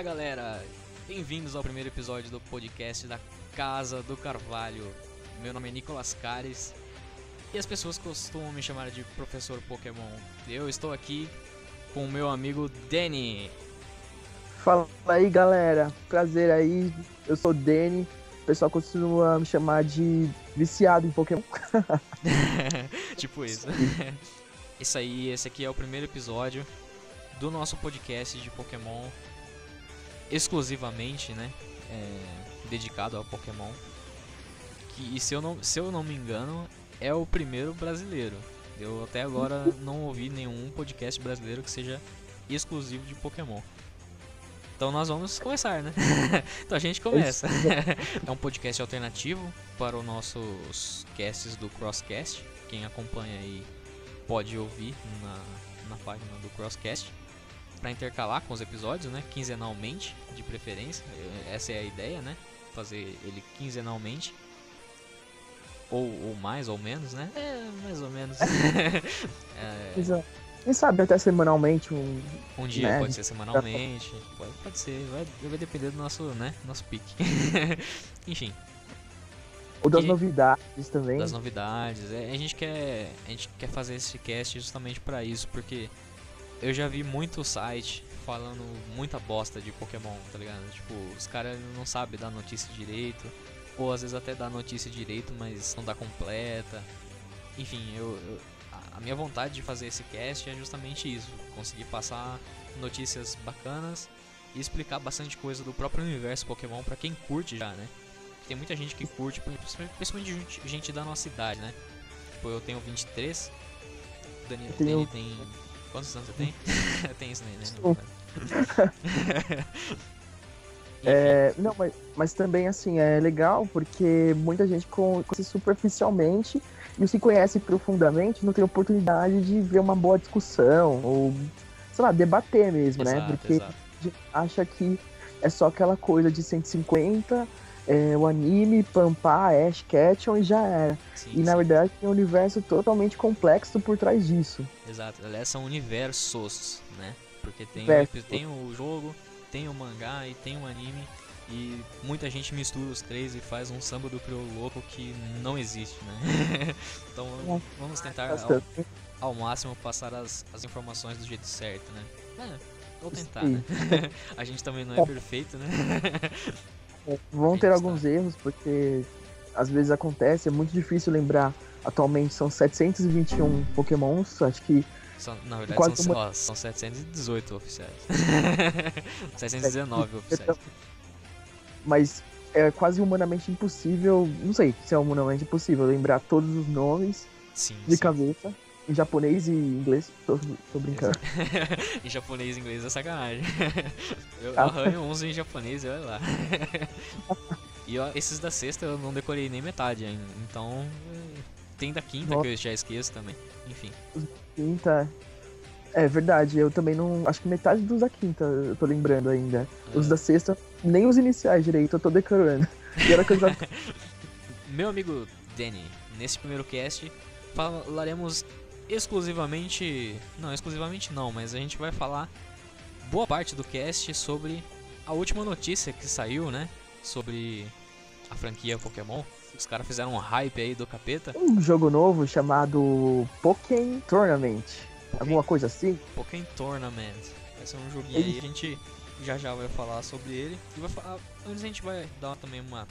Fala galera, bem-vindos ao primeiro episódio do podcast da Casa do Carvalho. Meu nome é Nicolas Cares e as pessoas costumam me chamar de Professor Pokémon. Eu estou aqui com o meu amigo Danny. Fala aí galera, prazer aí, eu sou o Danny. O pessoal costuma me chamar de viciado em Pokémon. tipo isso. Isso aí, esse aqui é o primeiro episódio do nosso podcast de Pokémon exclusivamente, né? É, dedicado ao Pokémon. Que, e se eu, não, se eu não me engano, é o primeiro brasileiro. Eu até agora não ouvi nenhum podcast brasileiro que seja exclusivo de Pokémon. Então nós vamos começar, né? então a gente começa. é um podcast alternativo para os nossos casts do Crosscast. Quem acompanha aí pode ouvir na, na página do Crosscast para intercalar com os episódios, né? Quinzenalmente, de preferência. Essa é a ideia, né? Fazer ele quinzenalmente. Ou, ou mais ou menos, né? É, mais ou menos. é... Quem sabe até semanalmente um. Um dia né? pode ser semanalmente. Pode, pode ser, vai, vai depender do nosso, né? Nosso pique. Enfim. Ou das e, novidades também. Das novidades. É, a gente quer. A gente quer fazer esse cast justamente para isso, porque eu já vi muito site falando muita bosta de Pokémon, tá ligado? Tipo, os caras não sabem dar notícia direito, ou às vezes até dá notícia direito, mas não dá completa. Enfim, eu, eu, a minha vontade de fazer esse cast é justamente isso, conseguir passar notícias bacanas e explicar bastante coisa do próprio universo Pokémon para quem curte já, né? Tem muita gente que curte, principalmente gente, gente da nossa idade, né? Tipo, eu tenho 23, o Daniel, Daniel tem Quantos anos você tem? tem isso né? é, não, mas, mas também assim, é legal porque muita gente conhece superficialmente e os que conhece profundamente não tem oportunidade de ver uma boa discussão ou, sei lá, debater mesmo, né? exato, né? Porque exato. a gente acha que é só aquela coisa de 150 é, o anime, Pampar, Ash Ketchum e já era. Sim, e sim. na verdade tem um universo totalmente complexo por trás disso. Exato, aliás são universos, né? Porque tem, o, tem o jogo, tem o mangá e tem o anime. E muita gente mistura os três e faz um samba do crioulo louco que não existe, né? então vamos tentar ao, ao, máximo passar as, as informações do jeito certo, né? É, vou tentar, né? A gente também não é perfeito, né? Vão ter alguns erros, porque às vezes acontece, é muito difícil lembrar. Atualmente são 721 pokémons, acho que. São, na verdade são, uma... ó, são 718 oficiais. 719 oficiais. Mas é quase humanamente impossível, não sei se é humanamente impossível lembrar todos os nomes sim, de sim. cabeça. Em japonês e inglês, tô, tô brincando. em japonês e inglês é sacanagem. Eu ah. arranho uns em japonês e olha lá. e ó, esses da sexta eu não decorei nem metade ainda. Então, tem da quinta Nossa. que eu já esqueço também. Enfim. Quinta. É verdade, eu também não. Acho que metade dos da quinta eu tô lembrando ainda. É. Os da sexta, nem os iniciais direito, eu tô decorando. E era. Meu amigo Danny, nesse primeiro cast falaremos exclusivamente. Não, exclusivamente não, mas a gente vai falar boa parte do cast sobre a última notícia que saiu, né? Sobre a franquia Pokémon. Os caras fizeram um hype aí do capeta. Um jogo novo chamado Pokémon Tournament. Pokémon, Alguma coisa assim? Pokémon Tournament. Vai ser um joguinho ele... aí, a gente já já vai falar sobre ele. E vai falar, antes a gente vai dar também uma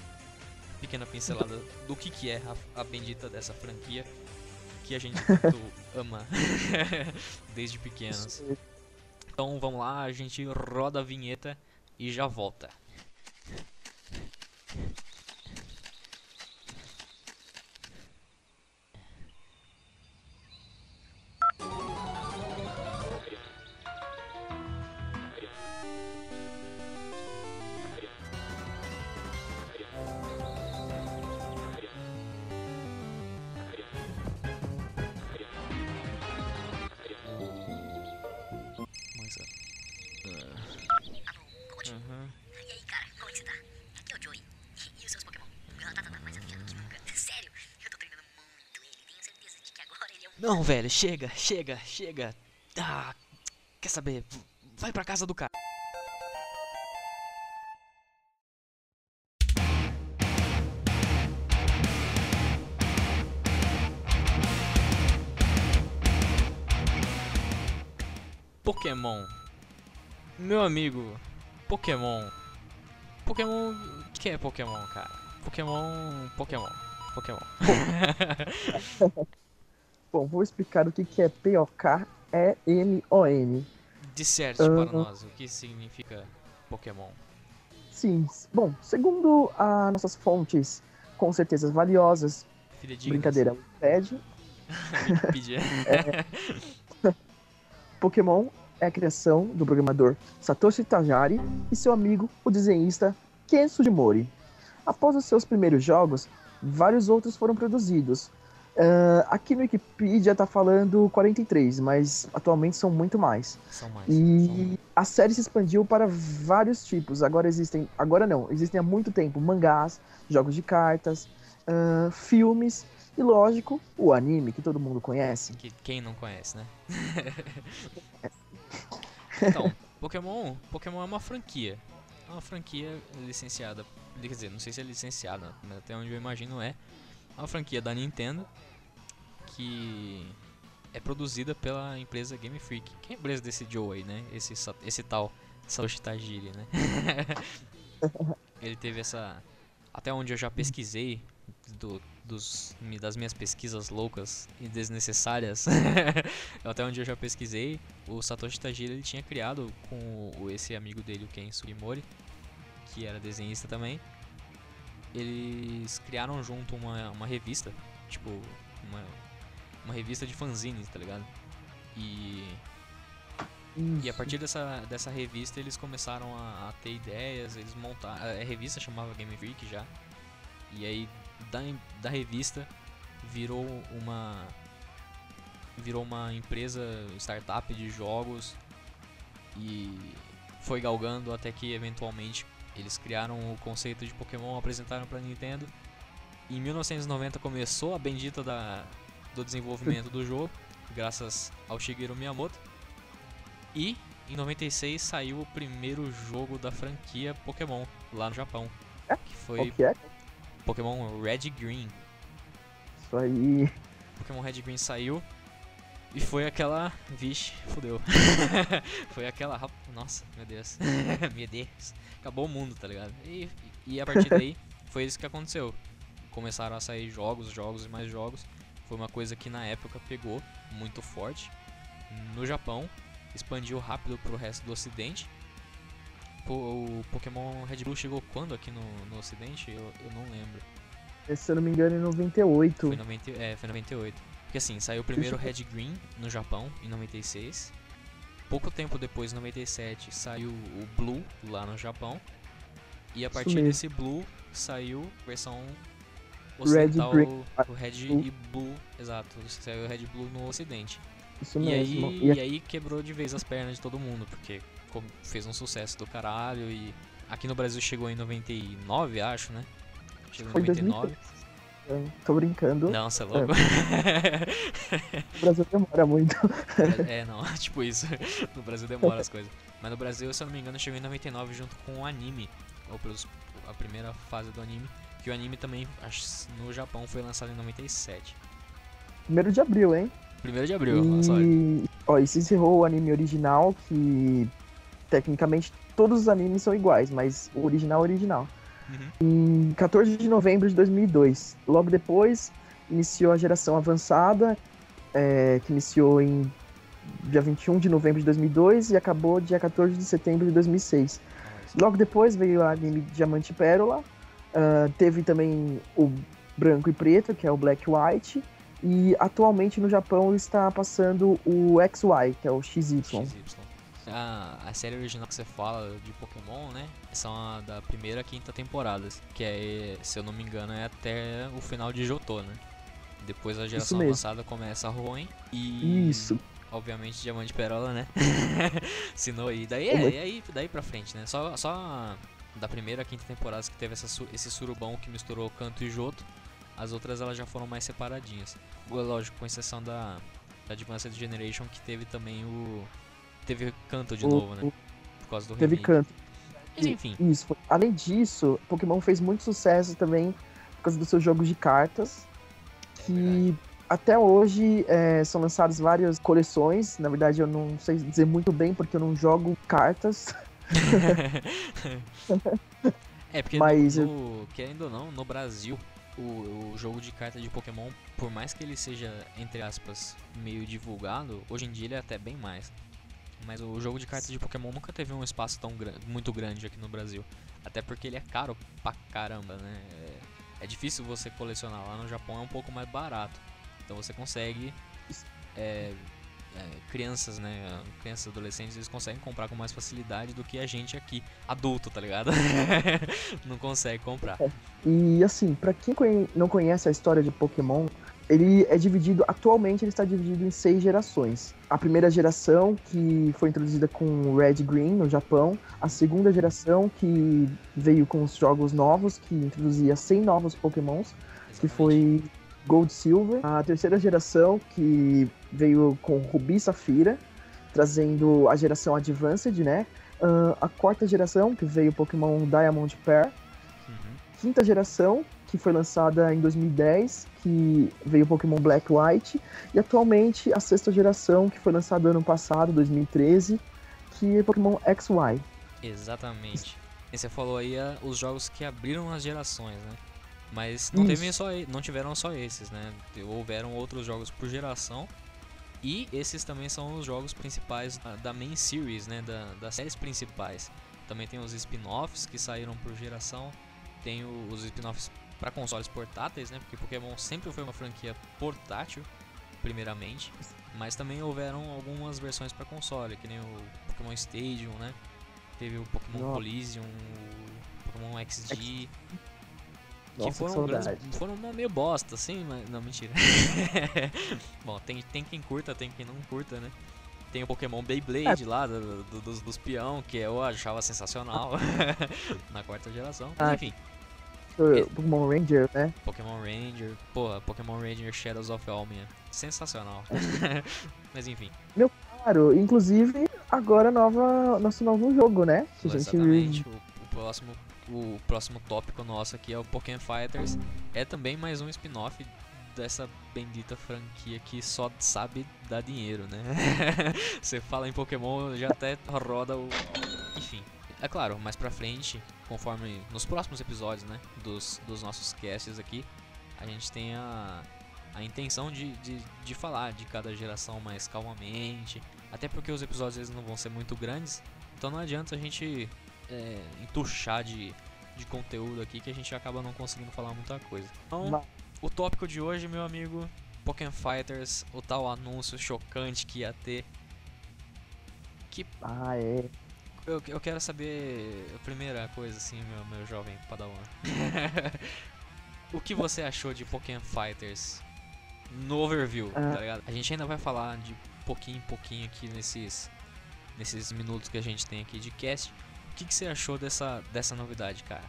pequena pincelada do que, que é a, a bendita dessa franquia que a gente ama desde pequenos. Então vamos lá, a gente roda a vinheta e já volta. Não, velho, chega, chega, chega. Ah, quer saber? Vai pra casa do cara. Pokémon. Meu amigo, Pokémon. Pokémon. Quem que é Pokémon, cara? Pokémon. Pokémon. Pokémon. Bom, vou explicar o que, que é P-O-K-E-M-O-N. Disserte Ah. para nós o que significa Pokémon. Sim, bom, segundo as nossas fontes, com certeza valiosas, Fidedignas. brincadeira, Wikipedia, Wikipedia. Pokémon é a criação do programador Satoshi Tajiri e seu amigo, o desenhista Ken Sugimori. Após os seus primeiros jogos, vários outros foram produzidos. Ah, aqui no Wikipedia tá falando 43, mas atualmente são muito mais. São mais. são E mais. a série se expandiu para vários tipos. Agora existem, agora não, existem há muito tempo mangás, jogos de cartas, ah, filmes e, lógico, o anime que todo mundo conhece. Que quem não conhece, né? então, Pokémon, Pokémon é uma franquia. É uma franquia licenciada. Quer dizer, não sei se é licenciada, mas até onde eu imagino é. É uma franquia da Nintendo que é produzida pela empresa Game Freak. Que é a empresa desse Joe aí, né? Esse, esse tal Satoshi Tajiri, né? Ele teve essa. Até onde eu já pesquisei do, dos, das minhas pesquisas loucas e desnecessárias, até onde eu já pesquisei, o Satoshi Tajiri ele tinha criado com o, esse amigo dele, o Ken Sugimori, que era desenhista também. Eles criaram junto uma, uma revista, tipo, uma, uma revista de fanzines, tá ligado? E e a partir dessa, dessa revista eles começaram a, a ter ideias, eles montaram. A revista chamava Game Freak já. E aí da, da revista virou uma. Virou uma empresa startup de jogos e foi galgando até que eventualmente eles criaram o conceito de Pokémon, apresentaram pra Nintendo. Em 1990 começou a bendita da, do desenvolvimento do jogo, graças ao Shigeru Miyamoto. E em 96 saiu o primeiro jogo da franquia Pokémon lá no Japão. É? Que foi que é? Pokémon Red e Green. Isso aí. Pokémon Red e Green saiu e foi aquela. Vixe, fudeu. foi aquela. Nossa, meu Deus. meu Deus. Acabou o mundo, tá ligado? E, e a partir daí foi isso que aconteceu. Começaram a sair jogos, jogos e mais jogos. Foi uma coisa que na época pegou muito forte no Japão, expandiu rápido pro resto do ocidente. O Pokémon Red Blue chegou quando aqui no, no ocidente? Eu, eu não lembro. Se eu não me engano, em 98. Foi, 90, é, foi 98. Porque assim, saiu primeiro Red Green no Japão, em 96. Pouco tempo depois, em 97, saiu o Blue lá no Japão. E a partir desse Blue saiu versão ocidental, Green. o Red e Blue, exato, saiu o Red Blue no ocidente. Isso E mesmo. aí, E e aí quebrou de vez as pernas de todo mundo, porque fez um sucesso do caralho e aqui no Brasil chegou em 99, acho, né? Chegou foi em em 99. 2003. Tô brincando. Não, você é louco. O Brasil demora muito. é, não, tipo isso. No Brasil demora as coisas. Mas no Brasil, se eu não me engano, chegou em 99 junto com o anime. Ou pelos, a primeira fase do anime. Que o anime também, acho, no Japão, foi lançado em 97. Primeiro de abril, hein? Primeiro de abril. E, ó, e se encerrou o anime original, que tecnicamente todos os animes são iguais, mas o original é original. Uhum. Em 14 de novembro de 2002. Logo depois, iniciou a geração avançada, é, que iniciou em dia 21 de novembro de 2002 e acabou dia 14 de setembro de 2006. Logo depois veio o anime Diamante e Pérola, ah, teve também o Branco e Preto, que é o Black e White, e atualmente no Japão está passando o XY, que é o XY. XY. A, a série original que você fala de Pokémon, né? São a da primeira e quinta temporadas. Que é, se eu não me engano, é até o final de Jotô, né? Depois a geração avançada começa a Ruin. E. Isso. Obviamente Diamante e Perola, né? Ensinou aí. Daí, é, e aí, daí pra frente, né? Só, só da primeira e quinta temporada que teve essa, esse surubão que misturou canto e joto. As outras elas já foram mais separadinhas. Lógico, com exceção da, da Advanced Generation, que teve também o. Teve canto de O- novo, né? Por causa do Teve remake. canto. Mas enfim, Isso. foi- Além disso, Pokémon fez muito sucesso também por causa dos seus jogos de cartas. É Que até hoje é, são lançadas várias coleções. Na verdade, eu não sei dizer muito bem porque eu não jogo cartas. é, porque Mas, no, querendo ou não, no Brasil, o, o, jogo de carta de Pokémon, por mais que ele seja, entre aspas, meio divulgado, hoje em dia ele é até bem mais. Mas o jogo de cartas de Pokémon nunca teve um espaço tão muito grande aqui no Brasil. Até porque ele é caro pra caramba, né? É, é difícil você colecionar. Lá no Japão é um pouco mais barato. Então você consegue. É, é, crianças, né? Crianças adolescentes, eles conseguem comprar com mais facilidade do que a gente aqui, adulto, tá ligado? não consegue comprar. É. E assim, para quem não conhece a história de Pokémon, ele é dividido, atualmente ele está dividido em seis gerações. A primeira geração, que foi introduzida com Red Green no Japão. A segunda geração, que veio com os jogos novos, que introduzia 100 novos Pokémons, Exatamente. que foi Gold Silver. A terceira geração, que veio com Ruby e Safira, trazendo a geração Advanced, né? Uh, a quarta geração, que veio Pokémon Diamond Pearl. Uhum. Quinta geração, que foi lançada em 2010, que veio Pokémon Black White, e atualmente a sexta geração, que foi lançada ano passado, 2013, que é Pokémon XY. Exatamente. E você falou aí uh, os jogos que abriram as gerações, né? Mas não, teve só, não tiveram só esses, né? Houveram outros jogos por geração. E esses também são os jogos principais da, main series, né? Da, das séries principais. Também tem os spin-offs que saíram por geração. Tem os spin-offs para consoles portáteis, né? Porque Pokémon sempre foi uma franquia portátil, primeiramente. Mas também houveram algumas versões para console, que nem o Pokémon Stadium, né? Teve o Pokémon Nossa. Collision, o Pokémon XG. X que foram, grandes, foram meio bosta, assim, mas. Não, mentira. Bom, tem, tem quem curta, tem quem não curta, né? Tem o Pokémon Beyblade é. lá, do, do, dos, dos peão, que eu achava sensacional na quarta geração. Ah, Enfim. Pokémon Ranger, né? Pokémon Ranger, porra, Pokémon Ranger Shadows of Almia. Sensacional. Mas enfim. Meu caro, inclusive, agora nova, nosso novo jogo, né? Que Exatamente, gente... o, o próximo o próximo tópico nosso aqui é o Pokémon Fighters. É também mais um spin-off dessa bendita franquia que só sabe dar dinheiro, né? Você fala em Pokémon, já até roda o. Enfim. É claro, mais pra frente, conforme nos próximos episódios, né? Dos, dos nossos casts aqui, a gente tem a, a intenção de, de, de falar de cada geração mais calmamente. Até porque os episódios eles não vão ser muito grandes. Então não adianta a gente é, entuchar de, de conteúdo aqui que a gente acaba não conseguindo falar muita coisa. Então, o tópico de hoje, meu amigo, Pokémon Fighters, o tal anúncio chocante que ia ter. Que. Ah, é. Eu, eu quero saber a primeira coisa, assim, meu, meu jovem padawan. o que você achou de Pokémon Fighters no overview, ah. tá ligado? A gente ainda vai falar de pouquinho em pouquinho aqui nesses, nesses minutos que a gente tem aqui de cast que, que você achou dessa, dessa novidade, cara?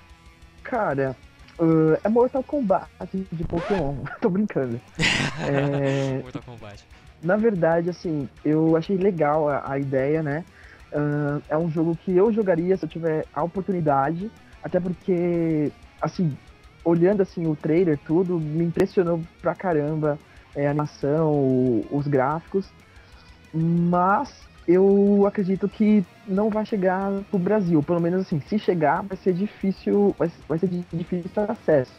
Cara, uh, é Mortal Kombat de Pokémon. Tô brincando. é... Mortal Kombat. Na verdade, assim, eu achei legal a, a ideia, né? Uh, é um jogo que eu jogaria se eu tiver a oportunidade, até porque, assim, olhando assim o trailer, tudo, me impressionou pra caramba é, a animação, o, os gráficos. Mas eu acredito que não vai chegar pro Brasil. Pelo menos assim, se chegar, vai ser difícil, vai, vai ser de difícil acesso.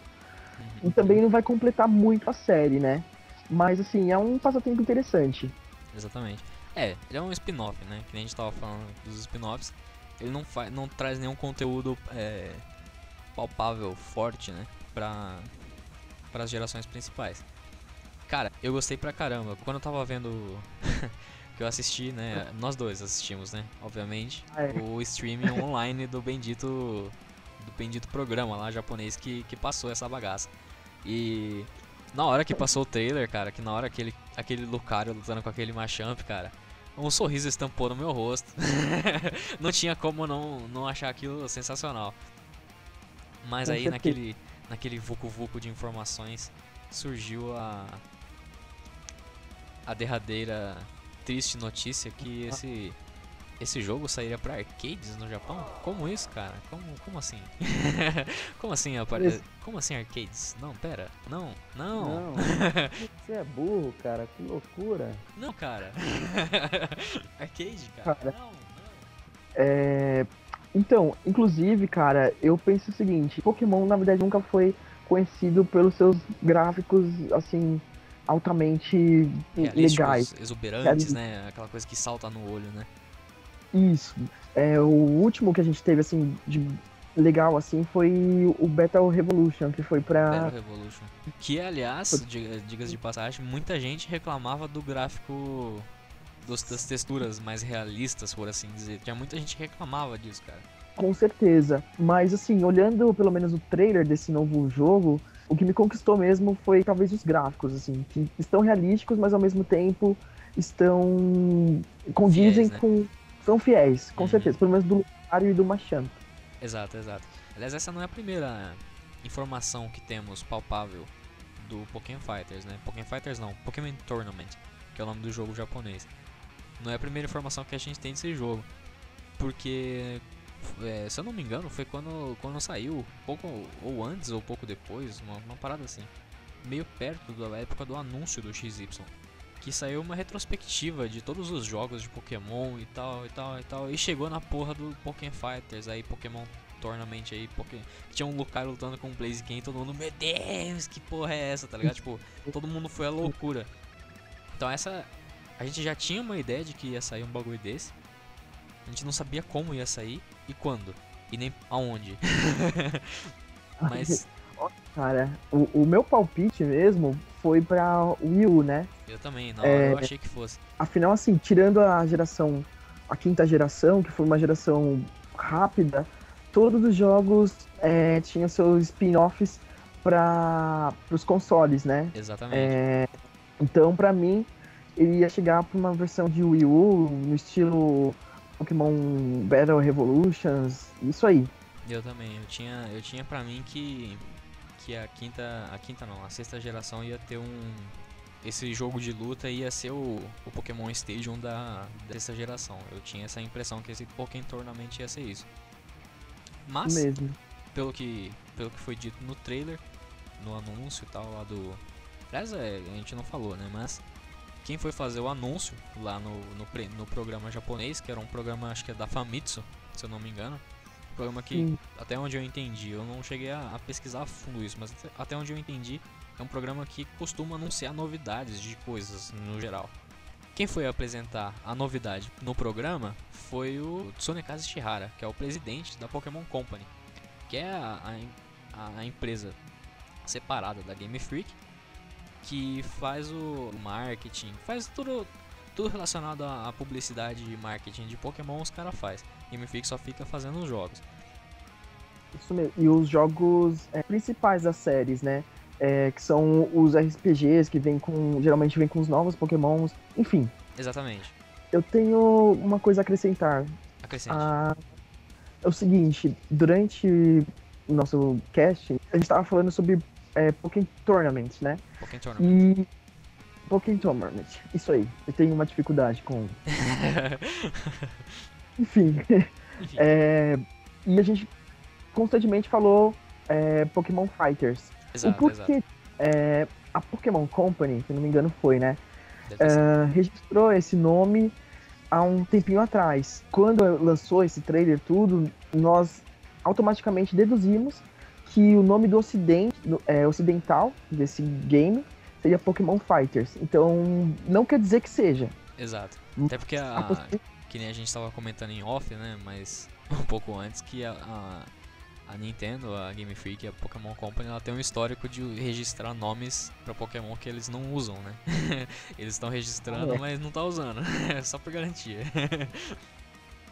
Uhum. E também não vai completar muito a série, né? Mas assim, é um passatempo interessante. Exatamente. É, ele é um spin-off, né? Que nem a gente tava falando dos spin-offs. Ele não, faz, não traz nenhum conteúdo é, palpável, forte, né? Pra, para as gerações principais. Cara, eu gostei pra caramba. Quando eu tava vendo que eu assisti, né? Nós dois assistimos, né? Obviamente. Ah, é. O streaming online do bendito. Do bendito programa lá japonês que, que passou essa bagaça. E na hora que passou o trailer, cara, que na hora aquele, aquele Lucario lutando com aquele Machamp, cara, um sorriso estampou no meu rosto. não tinha como não, não achar aquilo sensacional. Mas aí naquele, naquele vucu vucu de informações surgiu a a derradeira triste notícia que esse esse jogo sairia pra arcades no Japão? Como isso, cara? Como, como assim? como assim apare... Como assim arcades? Não, pera. Não, não. Não, você é burro, cara. Que loucura. Não, cara. arcade, cara. Cara. Não, não. É... Então, inclusive, cara, eu penso o seguinte: Pokémon, na verdade, nunca foi conhecido pelos seus gráficos, assim, altamente legais. exuberantes, né? Aquela coisa que salta no olho, né? Isso. É, o último que a gente teve, assim, de legal, assim, foi o Battle Revolution, que foi pra. Battle Revolution. Que, aliás, diga- diga-se de passagem, muita gente reclamava do gráfico dos- das texturas mais realistas, por assim dizer. Tinha muita gente que reclamava disso, cara. Com certeza. Mas assim, olhando pelo menos o trailer desse novo jogo, o que me conquistou mesmo foi talvez os gráficos, assim, que estão realísticos, mas ao mesmo tempo estão condizem Fiéis, né? com são fiéis, com Uhum. certeza, pelo menos do Lucario e do Machamp. Exato, exato. Aliás, essa não é a primeira informação que temos palpável do Pokémon Fighters, né? Pokémon Fighters não, Pokémon Tournament, que é o nome do jogo japonês. Não é a primeira informação que a gente tem desse jogo. Porque, é, se eu não me engano, foi quando, quando saiu, pouco ou antes ou pouco depois, uma, uma parada assim, meio perto da época do anúncio do XY. Que saiu uma retrospectiva de todos os jogos de Pokémon e tal, e tal, e tal. E chegou na porra do Pokémon Fighters, aí Pokémon Tournament aí, Pokémon. Tinha um Lucario lutando com o Blaziken e todo mundo, meu Deus, que porra é essa, tá ligado? tipo, todo mundo foi à loucura. Então essa. A gente já tinha uma ideia de que ia sair um bagulho desse. A gente não sabia como ia sair e quando. E nem aonde. Mas Cara, o, o meu palpite mesmo foi pra Wii U, né? eu também, na hora É. eu achei que fosse. Afinal, assim, tirando a geração, a quinta geração, que foi uma geração rápida, todos os jogos é, tinham seus spin-offs para os consoles, né? Exatamente. É, então, pra mim, ele ia chegar pra uma versão de Wii U, no estilo Pokémon Battle Revolutions, isso aí. Eu também, eu tinha, eu tinha pra mim que que a quinta, a quinta não, a sexta geração ia ter um esse jogo de luta ia ser o, o Pokémon Stadium da dessa geração. Eu tinha essa impressão que esse Pokémon Tournament ia ser isso. Mas Mesmo. pelo que pelo que foi dito no trailer, no anúncio e tal lá do Aliás, é, a gente não falou, né, mas quem foi fazer o anúncio lá no, no, no programa japonês, que era um programa, acho que é da Famitsu, se eu não me engano. Um programa que Sim. até onde eu entendi, eu não cheguei a, a pesquisar a fundo isso, mas até, onde eu entendi, é um programa que costuma anunciar novidades de coisas no geral. Quem foi apresentar a novidade no programa foi o Tsunekazu Shihara, que é o presidente da Pokémon Company, que é a, a- a empresa separada da Game Freak, que faz o marketing, faz tudo, tudo relacionado à publicidade e marketing de Pokémon, os caras faz. Game Freak só fica fazendo os jogos. Isso mesmo. E os jogos é, principais das séries, né? É, que são os RPGs que vem com. Geralmente vem com os novos Pokémons. Enfim, Exatamente. eu tenho uma coisa a acrescentar. Acrescente. Ah, é o seguinte, durante o nosso cast, a gente tava falando sobre é, Pokémon Tournament, né? Pokémon Tournament. E. Pokémon Tournament, isso aí. Eu tenho uma dificuldade com. Enfim. Enfim, é, E a gente constantemente falou é, Pokémon Fighters. o exato, exato. porquê é, a Pokémon Company, se não me engano foi, né? Ah, registrou esse nome há um tempinho atrás. Quando lançou esse trailer tudo, nós automaticamente deduzimos que o nome do ocidente, é, ocidental desse game seria Pokémon Fighters. Então, não quer dizer que seja. Exato. Até porque a, A que nem a gente tava comentando em off, né? Mas um pouco antes que a, a, a Nintendo, a Game Freak, a Pokémon Company, ela tem um histórico de registrar nomes pra Pokémon que eles não usam, né? eles estão registrando, É. mas não tá usando. Só por garantia.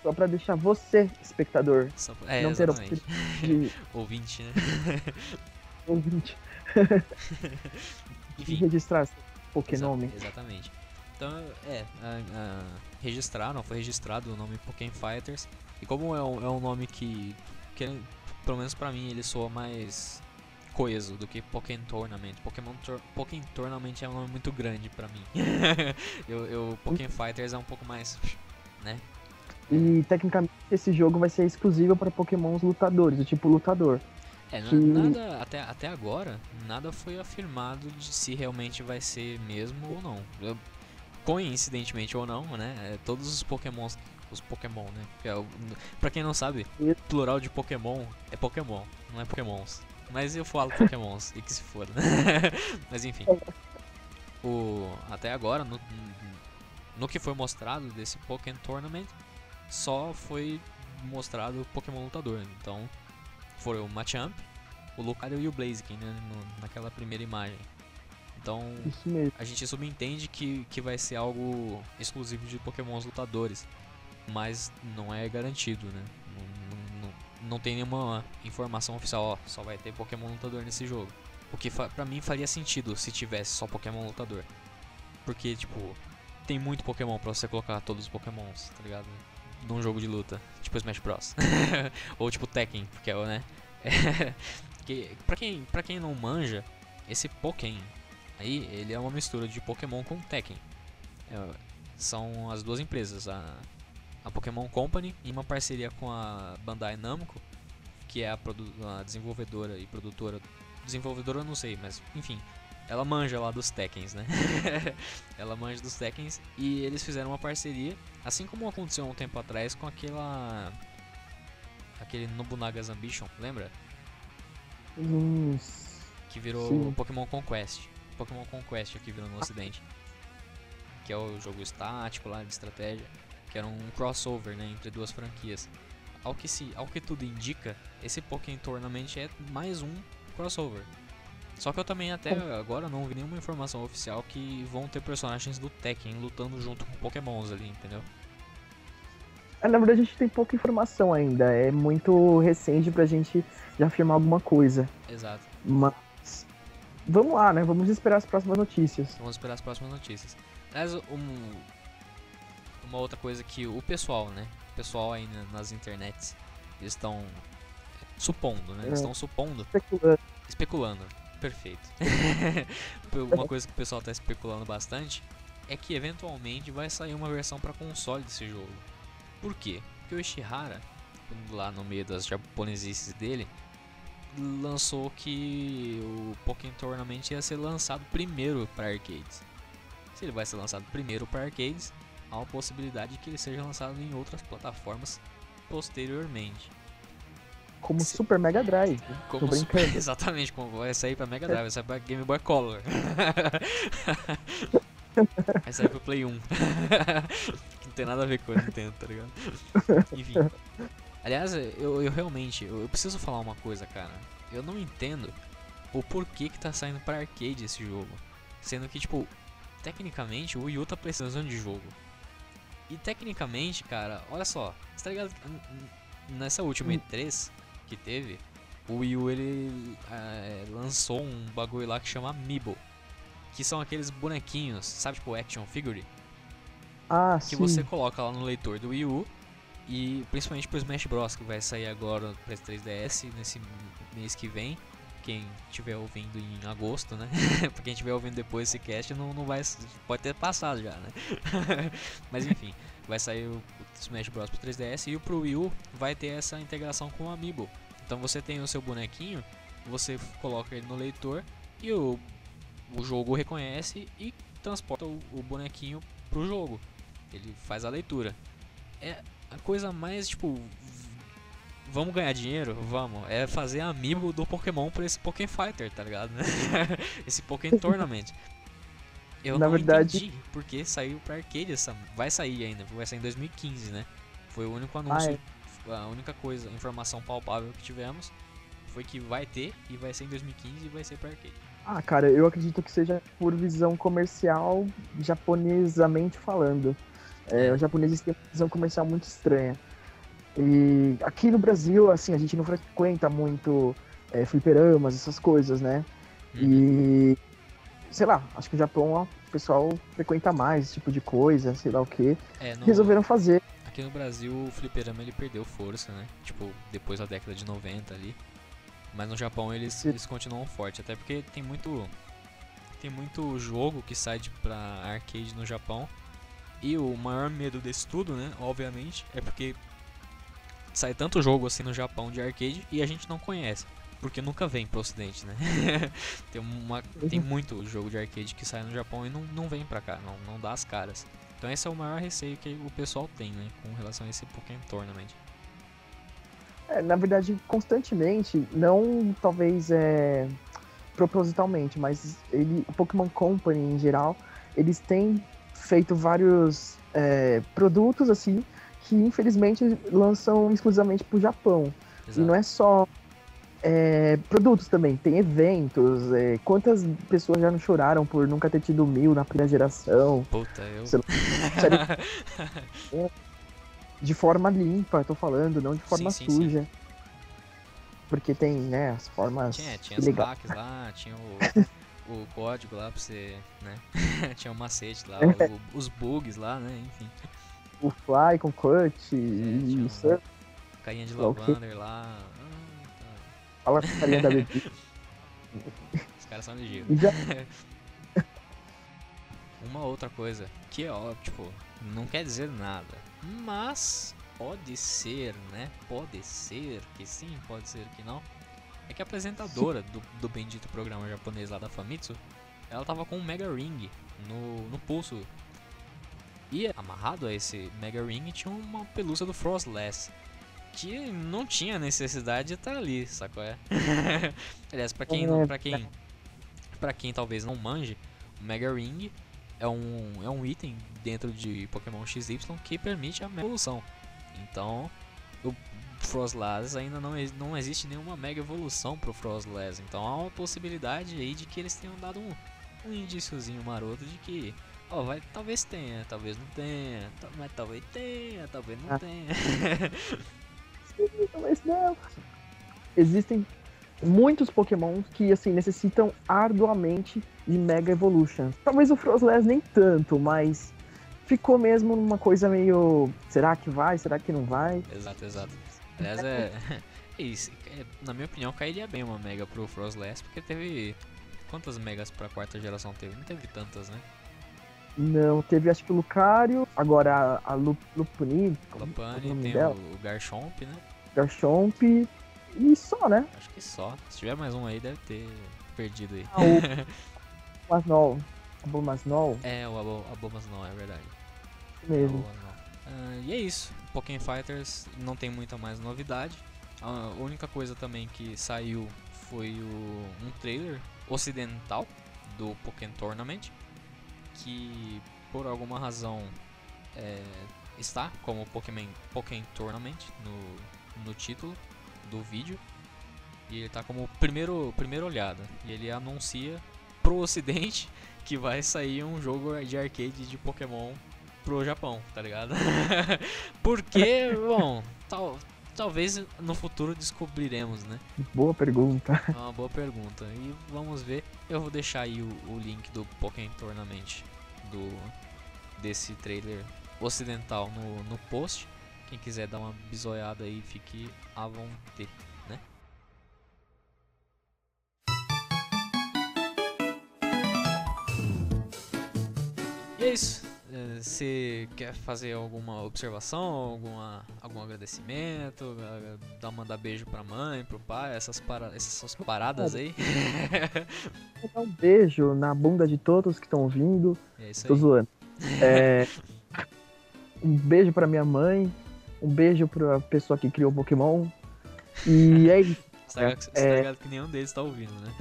Só pra deixar você, espectador, Só É, não ter de Ouvinte, né? ouvinte de Enfim. registrar seu Exa- Pokénome. exatamente. Então, é, a- a- registraram, foi registrado o nome Pokémon Fighters. E como é um, é um nome que, que, pelo menos pra mim, ele soa mais coeso do que Pokémon Tournament. Pokémon, Tor Pokémon Tournament é um nome muito grande pra mim. eu, eu, Pokémon Fighters é um pouco mais, né? E tecnicamente esse jogo vai ser exclusivo para pokémons lutadores, do tipo lutador. É, que- nada, até, até agora, nada foi afirmado de se realmente vai ser mesmo ou não. Eu- coincidentemente ou não, né? é, todos os pokémons, os pokémon, né? É pra quem não sabe, plural de pokémon é pokémon, não é pokémons. Mas eu falo pokémons, e que se for, né? Mas enfim. O, até agora, no, no que foi mostrado desse Pokémon Tournament, só foi mostrado o Pokémon lutador. Então, foram o Machamp, o Lucario e o Blaziken, né? no- naquela primeira imagem. Então, a gente subentende que, que vai ser algo exclusivo de Pokémons lutadores, mas não é garantido, né? Não, não- não- tem nenhuma informação oficial, ó, só vai ter Pokémon lutador nesse jogo. O que pra mim faria sentido se tivesse só Pokémon lutador. Porque, tipo, tem muito Pokémon pra você colocar todos os Pokémons, tá ligado? Num jogo de luta, tipo Smash Bros. Ou tipo Tekken, porque é o, né? que, pra, quem, pra quem não manja, esse Pokémon aí, ele é uma mistura de Pokémon com Tekken. É, são as duas empresas, a, a Pokémon Company em uma parceria com a Bandai Namco, que é a, a desenvolvedora e produtora. Desenvolvedora eu não sei, mas enfim, ela manja lá dos Tekkens, né? ela manja dos Tekkens e eles fizeram uma parceria, assim como aconteceu um tempo atrás com aquela. aquele Nobunaga's Ambition, lembra? Isso. Que virou Sim. Pokémon Conquest. Pokémon Conquest aqui virou no ocidente. Que é o jogo estático lá de estratégia. Que era um crossover né, entre duas franquias. Ao que, se, ao que tudo indica, esse Pokémon Tournament é mais um crossover. Só que eu também até agora não vi nenhuma informação oficial que vão ter personagens do Tekken lutando junto com Pokémons ali, entendeu? É, na verdade, a gente tem pouca informação ainda. É muito recente pra gente já afirmar alguma coisa. Exato. Mas. Vamos lá, né? Vamos esperar as próximas notícias. Vamos esperar as próximas notícias. Aliás, um, uma outra coisa que o pessoal, né? O pessoal aí na- nas internets, estão supondo, né? É. estão supondo, Especulando. especulando. Perfeito. uma coisa que o pessoal tá especulando bastante é que eventualmente vai sair uma versão para console desse jogo. Por quê? Porque o Ishihara, lá no meio das japonesices dele, lançou que o Pokémon Tournament ia ser lançado primeiro para arcades. Se ele vai ser lançado primeiro para arcades, há uma possibilidade de que ele seja lançado em outras plataformas posteriormente. Como Se- Super Mega Drive. Como Tô super- brincando. exatamente, como vai sair pra Mega Drive, vai sair pra Game Boy Color. vai sair pro Play 1. que não tem nada a ver com o Nintendo, tá ligado? Enfim. Aliás, eu, eu realmente, eu, eu preciso falar uma coisa, cara. Eu não entendo o porquê que tá saindo pra arcade esse jogo. Sendo que, tipo, tecnicamente o Wii U tá precisando de jogo. E tecnicamente, cara, olha só, você tá ligado? Nessa última Hum. E3 que teve, o Wii U ele eh, lançou um bagulho lá que chama Amiibo. Que são aqueles bonequinhos, sabe, tipo action figure? Ah, que sim. você coloca lá no leitor do Wii U e principalmente pro Smash Bros que vai sair agora para 3DS nesse mês que vem. Quem estiver ouvindo em agosto, né? pra quem estiver ouvindo depois esse cast não, não vai pode ter passado já, né? Mas enfim, vai sair Smash Bros pro 3DS e o pro Wii U vai ter essa integração com o Amiibo. Então você tem o seu bonequinho, você coloca ele no leitor e o, o jogo reconhece e transporta o, o bonequinho pro jogo. Ele faz a leitura. É a coisa mais tipo. Vamos ganhar dinheiro? Vamos. É fazer amiibo do Pokémon pra esse Pokémon Fighter, tá ligado? esse Pokémon Tournament. Eu Na não verdade- entendi porque saiu pra arcade essa. Vai sair ainda, vai sair em 2015, né? Foi o único anúncio, Ah, a única coisa, informação palpável que tivemos foi que vai ter e vai ser em 2015 e vai ser pra arcade. Ah, cara, eu acredito que seja por visão comercial, japonesamente falando. É, os japoneses têm uma visão comercial muito estranha. E aqui no Brasil, assim, a gente não frequenta muito é, fliperamas, essas coisas, né? E, sei lá, acho que o Japão, ó, o pessoal frequenta mais esse tipo de coisa, sei lá o quê. É, no- Resolveram fazer. Aqui no Brasil o fliperama ele perdeu força, né? Tipo, depois da década de 90 ali. Mas no Japão eles, eles continuam forte, até porque tem muito tem muito jogo que sai de pra arcade no Japão E o maior medo desse tudo, né, obviamente, é porque sai tanto jogo assim no Japão de arcade e a gente não conhece. Porque nunca vem pro ocidente, né? tem, uma, tem muito jogo de arcade que sai no Japão e não, não vem pra cá, não, não dá as caras. Então esse é o maior receio que o pessoal tem, né? Com relação a esse Pokémon Tournament. É, na verdade, constantemente, não talvez é, propositalmente, mas ele, o Pokémon Company em geral, eles têm feito vários é, produtos assim que infelizmente lançam exclusivamente pro Japão. Exato. E não é só é, produtos também, tem eventos. É, quantas pessoas já não choraram por nunca ter tido mil na primeira geração? Puta, eu. de forma limpa, tô falando, não de forma sim, sim, suja. Sim. Porque tem, né, as formas. Tinha, tinha as hacks lá, tinha o, o código lá pra você, né? tinha o um macete lá, o, os bugs lá, né? Enfim. O Fly com cut é, e o Surf. Carinha de Lavander lá. Fala da bebida. Os caras são ligeiros. Já... Uma outra coisa que é óbvio, tipo, não quer dizer nada, mas pode ser, né? Pode ser que sim, pode ser que não. É que a apresentadora do, do bendito programa japonês lá da Famitsu, ela tava com um Mega Ring no, no pulso. E amarrado a esse Mega Ring tinha uma pelúcia do Frostless que não tinha necessidade de estar ali, sacou? É? Aliás, pra quem, não, pra quem, pra quem talvez não manje, o Mega Ring é um, é um item dentro de Pokémon XY que permite a evolução. Então, o Frostlass ainda não, não existe nenhuma mega evolução pro Frostlass. Então há uma possibilidade aí de que eles tenham dado um, um indíciozinho maroto de que Ó, oh, vai, talvez tenha, talvez não tenha, mas talvez tenha, talvez não ah. tenha. mas não. Existem muitos Pokémon que assim necessitam arduamente de Mega Evolution. Talvez o Frostless nem tanto, mas ficou mesmo numa coisa meio. Será que vai? Será que não vai? Exato, exato. Aliás, é. é isso. É, na minha opinião, cairia bem uma Mega pro Frostless, porque teve. Quantas Megas pra quarta geração teve? Não teve tantas, né? Não, teve acho que o Lucario, agora a, a Lupuni. Lupani, tem dela? o Garchomp, né? Garchomp e só, né? Acho que só. Se tiver mais um aí, deve ter perdido aí. Ah, o Masnol. Abomasnol? É, o Abomasnol, é verdade. Mesmo. Uh, e é isso. Pokémon Fighters não tem muita mais novidade. A única coisa também que saiu foi o, um trailer ocidental do Pokémon Tournament que por alguma razão é, está como Pokémon, Pokémon Tournament no, no título do vídeo. E ele está como primeiro, primeira olhada. E ele anuncia pro ocidente que vai sair um jogo de arcade de Pokémon pro Japão, tá ligado? Porque, bom, tal, talvez no futuro descobriremos, né? Boa pergunta. É uma boa pergunta. E vamos ver. Eu vou deixar aí o, o link do Pokémon Tournament do desse trailer ocidental no, no post. Quem quiser dar uma bisoiada aí, fique à vontade, né? E é isso. Você quer fazer alguma observação, alguma, algum agradecimento, dar mandar beijo pra mãe, pro pai, essas, para, essas paradas aí? Vou dar um beijo na bunda de todos que estão ouvindo. É isso Tô aí. zoando. É, um beijo pra minha mãe, um beijo pra pessoa que criou o Pokémon. E é isso. Você tá é, ligado que nenhum deles tá ouvindo, né?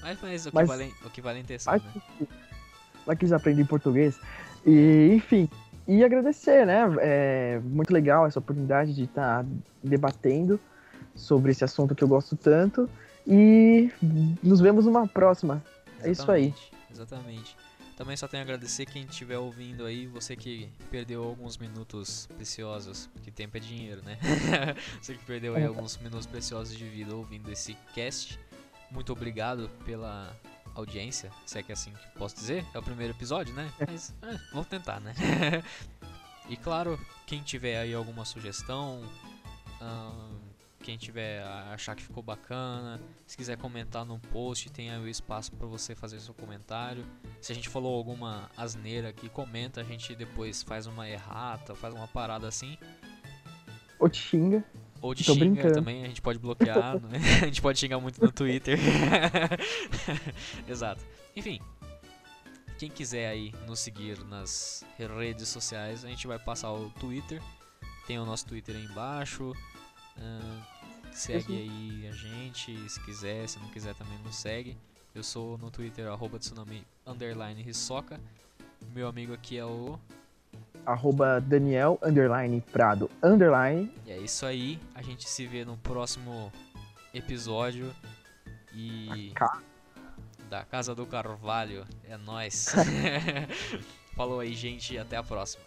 mas, mas, o, que mas, vale, o que vale é a intenção, né? Vai que eles aprendem português. E, enfim, e agradecer, né? É muito legal essa oportunidade de estar tá debatendo sobre esse assunto que eu gosto tanto. E nos vemos numa próxima. Exatamente, é isso aí. Exatamente. Também só tenho a agradecer quem estiver ouvindo aí, você que perdeu alguns minutos preciosos, porque tempo é dinheiro, né? você que perdeu aí é. alguns minutos preciosos de vida ouvindo esse cast. Muito obrigado pela audiência, se é que é assim que posso dizer. É o primeiro episódio, né? É. Mas é, vamos tentar, né? e claro, quem tiver aí alguma sugestão, quem tiver achar que ficou bacana. Se quiser comentar no post, tem aí o espaço para você fazer seu comentário. Se a gente falou alguma asneira aqui, comenta, a gente depois faz uma errata, faz uma parada assim. Ou te xinga. Ou te Tô xinga brincando. também, a gente pode bloquear, né? a gente pode xingar muito no Twitter. Exato. Enfim, quem quiser aí nos seguir nas redes sociais, a gente vai passar o Twitter. Tem o nosso Twitter aí embaixo. ahn, segue aí a gente, se quiser, se não quiser também nos segue. Eu sou no Twitter, arroba tsunami underline Hisoka. Meu amigo aqui é o. Arroba Daniel underline Prado underline. E é isso aí. A gente se vê no próximo episódio. E. Ca- Da Casa do Carvalho. É nóis. Falou aí, gente. Até a próxima.